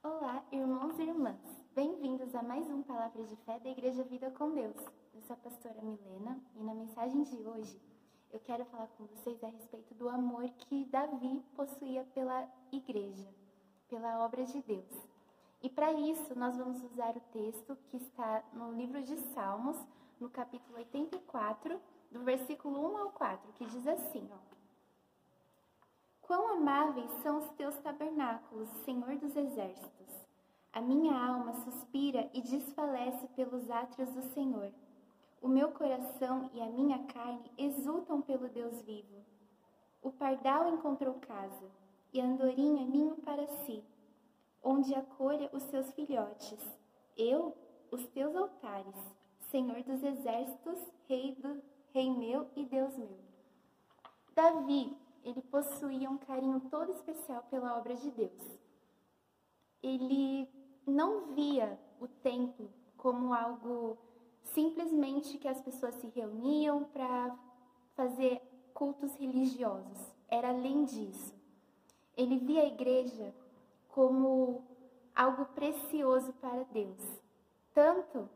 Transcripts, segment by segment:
Olá, irmãos e irmãs. Bem-vindos a mais um Palavra de Fé da Igreja Vida com Deus. Eu sou a pastora Milena e na mensagem de hoje eu quero falar com vocês a respeito do amor que Davi possuía pela igreja, pela obra de Deus. E para isso nós vamos usar o texto que está no livro de Salmos, no capítulo 84, do versículo 1 ao 4, que diz assim, ó. Quão amáveis são os teus tabernáculos, Senhor dos exércitos! A minha alma suspira e desfalece pelos átrios do Senhor. O meu coração e a minha carne exultam pelo Deus vivo. O pardal encontrou casa, e a andorinha ninho para si, onde acolha os seus filhotes. Eu, os teus altares, Senhor dos exércitos, Rei, do, rei meu e Deus meu. Davi ele possuía um carinho todo especial pela obra de Deus. Ele não via o templo como algo simplesmente que as pessoas se reuniam para fazer cultos religiosos. Era além disso. Ele via a igreja como algo precioso para Deus. Tanto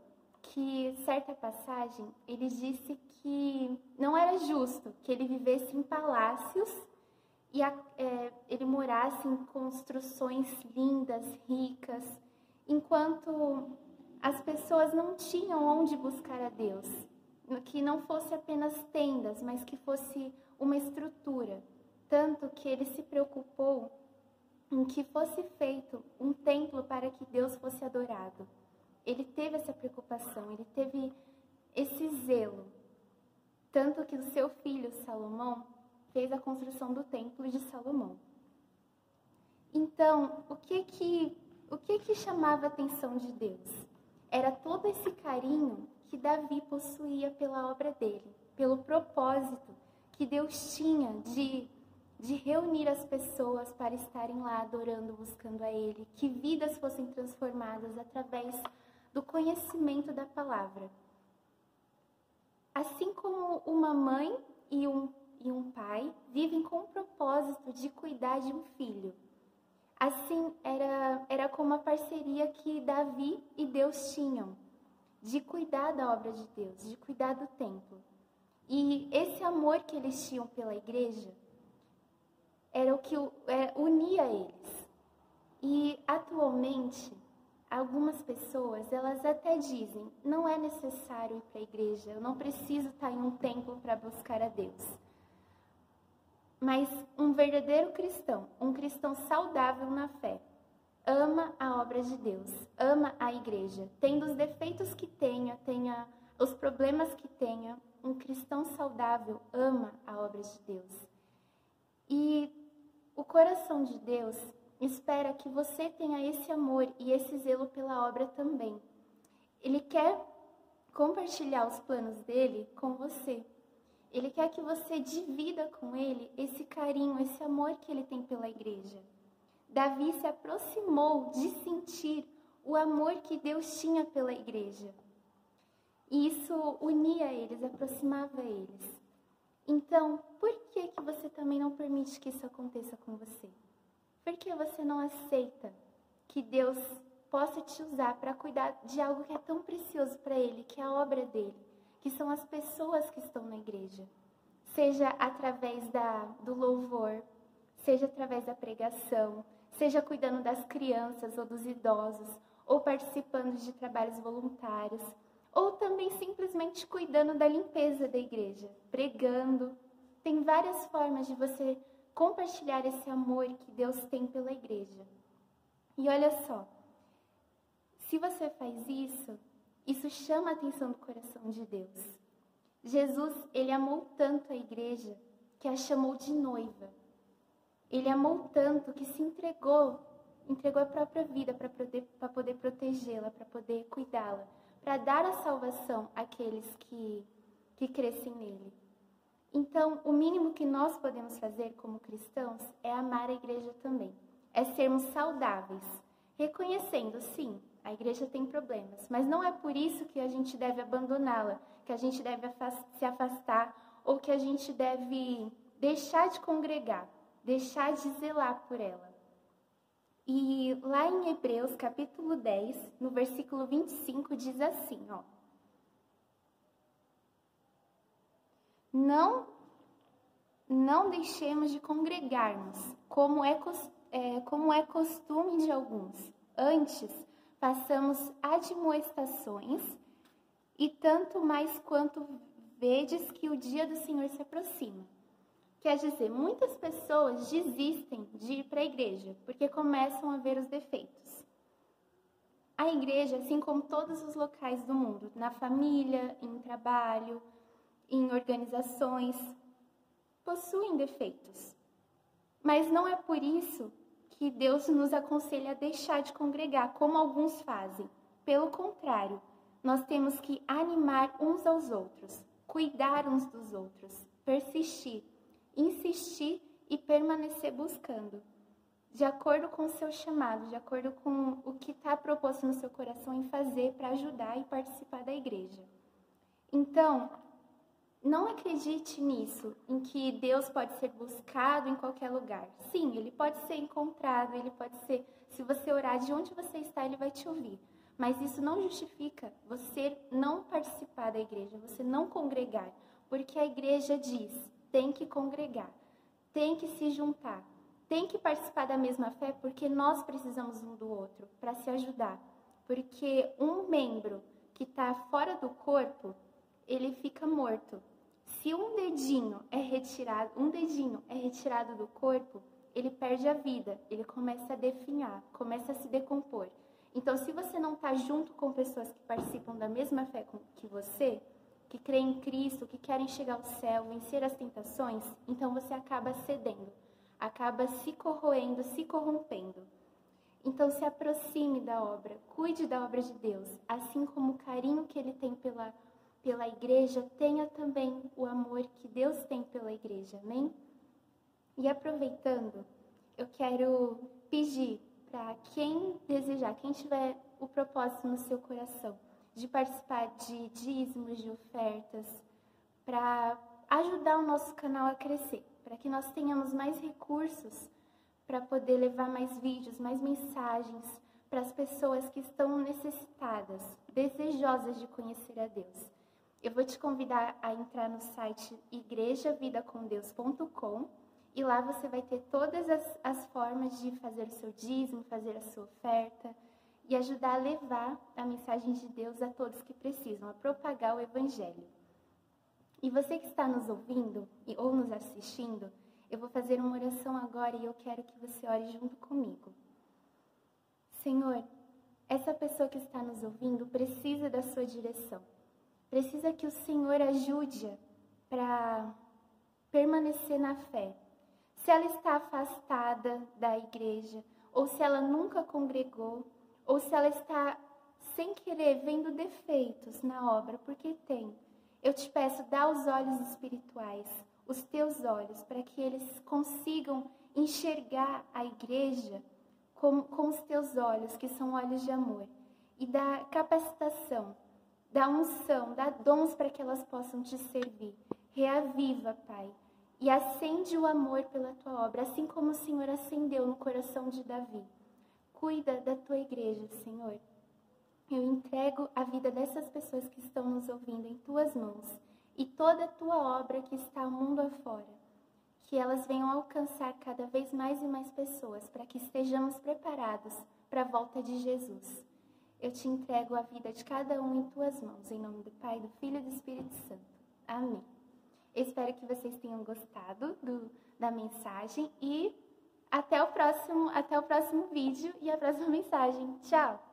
que, certa passagem, ele disse que não era justo que ele vivesse em palácios e a, é, ele morasse em construções lindas, ricas, enquanto as pessoas não tinham onde buscar a Deus. Que não fosse apenas tendas, mas que fosse uma estrutura. Tanto que ele se preocupou em que fosse feito um templo para que Deus fosse adorado. Ele teve essa preocupação, ele teve esse zelo. Tanto que o seu filho Salomão fez a construção do templo de Salomão. Então, o que que o que que chamava a atenção de Deus? Era todo esse carinho que Davi possuía pela obra dele, pelo propósito que Deus tinha de de reunir as pessoas para estarem lá adorando, buscando a Ele, que vidas fossem transformadas através do conhecimento da palavra. Assim como uma mãe e um, e um pai vivem com o propósito de cuidar de um filho. Assim, era, era como a parceria que Davi e Deus tinham, de cuidar da obra de Deus, de cuidar do templo. E esse amor que eles tinham pela igreja era o que é, unia eles. E atualmente, Algumas pessoas, elas até dizem, não é necessário ir para a igreja, eu não preciso estar em um templo para buscar a Deus. Mas um verdadeiro cristão, um cristão saudável na fé, ama a obra de Deus, ama a igreja, tendo os defeitos que tenha, tenha os problemas que tenha, um cristão saudável ama a obra de Deus. E o coração de Deus espera que você tenha esse amor e esse zelo pela obra também. Ele quer compartilhar os planos dele com você. Ele quer que você divida com ele esse carinho, esse amor que ele tem pela igreja. Davi se aproximou de sentir o amor que Deus tinha pela igreja. E isso unia eles, aproximava eles. Então, por que que você também não permite que isso aconteça com você? Por que você não aceita que Deus possa te usar para cuidar de algo que é tão precioso para Ele, que é a obra dele, que são as pessoas que estão na igreja? Seja através da, do louvor, seja através da pregação, seja cuidando das crianças ou dos idosos, ou participando de trabalhos voluntários, ou também simplesmente cuidando da limpeza da igreja, pregando. Tem várias formas de você compartilhar esse amor que Deus tem pela igreja. E olha só, se você faz isso, isso chama a atenção do coração de Deus. Jesus, ele amou tanto a igreja que a chamou de noiva. Ele amou tanto que se entregou, entregou a própria vida para poder, poder protegê-la, para poder cuidá-la, para dar a salvação àqueles que, que crescem nele. Então, o mínimo que nós podemos fazer como cristãos é amar a igreja também. É sermos saudáveis, reconhecendo, sim, a igreja tem problemas, mas não é por isso que a gente deve abandoná-la, que a gente deve se afastar ou que a gente deve deixar de congregar, deixar de zelar por ela. E lá em Hebreus, capítulo 10, no versículo 25, diz assim, ó. Não, não deixemos de congregarmos, como é, é, como é costume de alguns. Antes, façamos admoestações, e tanto mais quanto vedes que o dia do Senhor se aproxima. Quer dizer, muitas pessoas desistem de ir para a igreja porque começam a ver os defeitos. A igreja, assim como todos os locais do mundo, na família, em trabalho, em organizações, possuem defeitos. Mas não é por isso que Deus nos aconselha a deixar de congregar, como alguns fazem. Pelo contrário, nós temos que animar uns aos outros, cuidar uns dos outros, persistir, insistir e permanecer buscando, de acordo com o seu chamado, de acordo com o que está proposto no seu coração em fazer para ajudar e participar da igreja. Então, não acredite nisso, em que Deus pode ser buscado em qualquer lugar. Sim, ele pode ser encontrado, ele pode ser, se você orar de onde você está, ele vai te ouvir. Mas isso não justifica você não participar da igreja, você não congregar, porque a igreja diz: tem que congregar, tem que se juntar, tem que participar da mesma fé, porque nós precisamos um do outro para se ajudar. Porque um membro que está fora do corpo, ele fica morto se um dedinho é retirado, um dedinho é retirado do corpo, ele perde a vida, ele começa a definhar, começa a se decompor. Então, se você não está junto com pessoas que participam da mesma fé que você, que creem em Cristo, que querem chegar ao céu, vencer as tentações, então você acaba cedendo, acaba se corroendo, se corrompendo. Então, se aproxime da obra, cuide da obra de Deus, assim como o carinho que ele tem pela pela igreja, tenha também o amor que Deus tem pela igreja, amém? E aproveitando, eu quero pedir para quem desejar, quem tiver o propósito no seu coração de participar de dízimos, de ofertas, para ajudar o nosso canal a crescer, para que nós tenhamos mais recursos para poder levar mais vídeos, mais mensagens para as pessoas que estão necessitadas, desejosas de conhecer a Deus. Eu vou te convidar a entrar no site igrejavidacondeus.com e lá você vai ter todas as, as formas de fazer o seu dízimo, fazer a sua oferta e ajudar a levar a mensagem de Deus a todos que precisam, a propagar o Evangelho. E você que está nos ouvindo ou nos assistindo, eu vou fazer uma oração agora e eu quero que você ore junto comigo. Senhor, essa pessoa que está nos ouvindo precisa da sua direção precisa que o Senhor ajude para permanecer na fé. Se ela está afastada da igreja, ou se ela nunca congregou, ou se ela está sem querer vendo defeitos na obra, porque tem. Eu te peço, dá os olhos espirituais, os teus olhos, para que eles consigam enxergar a igreja com, com os teus olhos, que são olhos de amor, e dá capacitação Dá unção, dá dons para que elas possam te servir. Reaviva, Pai, e acende o amor pela tua obra, assim como o Senhor acendeu no coração de Davi. Cuida da tua igreja, Senhor. Eu entrego a vida dessas pessoas que estão nos ouvindo em tuas mãos e toda a tua obra que está ao mundo afora. Que elas venham alcançar cada vez mais e mais pessoas para que estejamos preparados para a volta de Jesus. Eu te entrego a vida de cada um em tuas mãos, em nome do Pai, do Filho e do Espírito Santo. Amém. espero que vocês tenham gostado do, da mensagem e até o próximo, até o próximo vídeo e a próxima mensagem. Tchau.